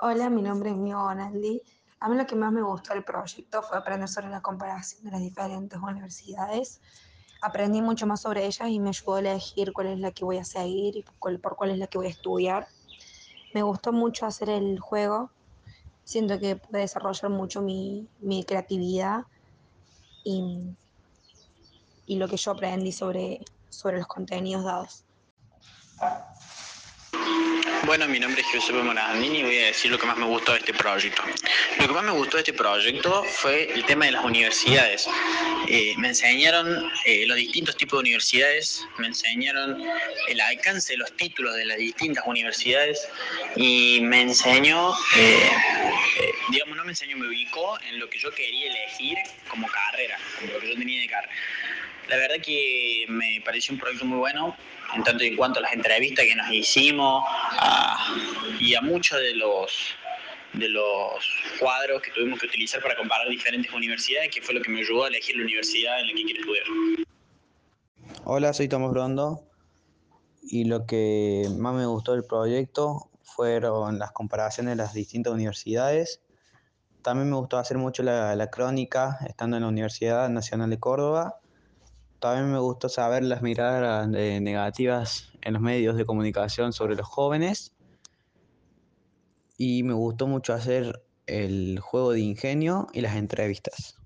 Hola, mi nombre es Mio Bonaldi. A mí lo que más me gustó del proyecto fue aprender sobre la comparación de las diferentes universidades. Aprendí mucho más sobre ellas y me ayudó a elegir cuál es la que voy a seguir y por cuál es la que voy a estudiar. Me gustó mucho hacer el juego. Siento que pude desarrollar mucho mi, mi creatividad y, y, lo que yo aprendí sobre, sobre los contenidos dados. Bueno, mi nombre es Giuseppe Morandini y voy a decir lo que más me gustó de este proyecto. Lo que más me gustó de este proyecto fue el tema de las universidades. Eh, me enseñaron eh, los distintos tipos de universidades, me enseñaron el alcance de los títulos de las distintas universidades y me enseñó, eh, digamos, no me enseñó, me ubicó en lo que yo quería elegir como carrera, lo que yo tenía de carrera. La verdad que me pareció un proyecto muy bueno, en tanto y en cuanto a las entrevistas que nos hicimos y a muchos de los de los cuadros que tuvimos que utilizar para comparar diferentes universidades, que fue lo que me ayudó a elegir la universidad en la que quiero estudiar. Hola, soy Tomás Brondo y lo que más me gustó del proyecto fueron las comparaciones de las distintas universidades. También me gustó hacer mucho la, la crónica estando en la Universidad Nacional de Córdoba también me gustó saber las miradas negativas en los medios de comunicación sobre los jóvenes. Y me gustó mucho hacer el juego de ingenio y las entrevistas.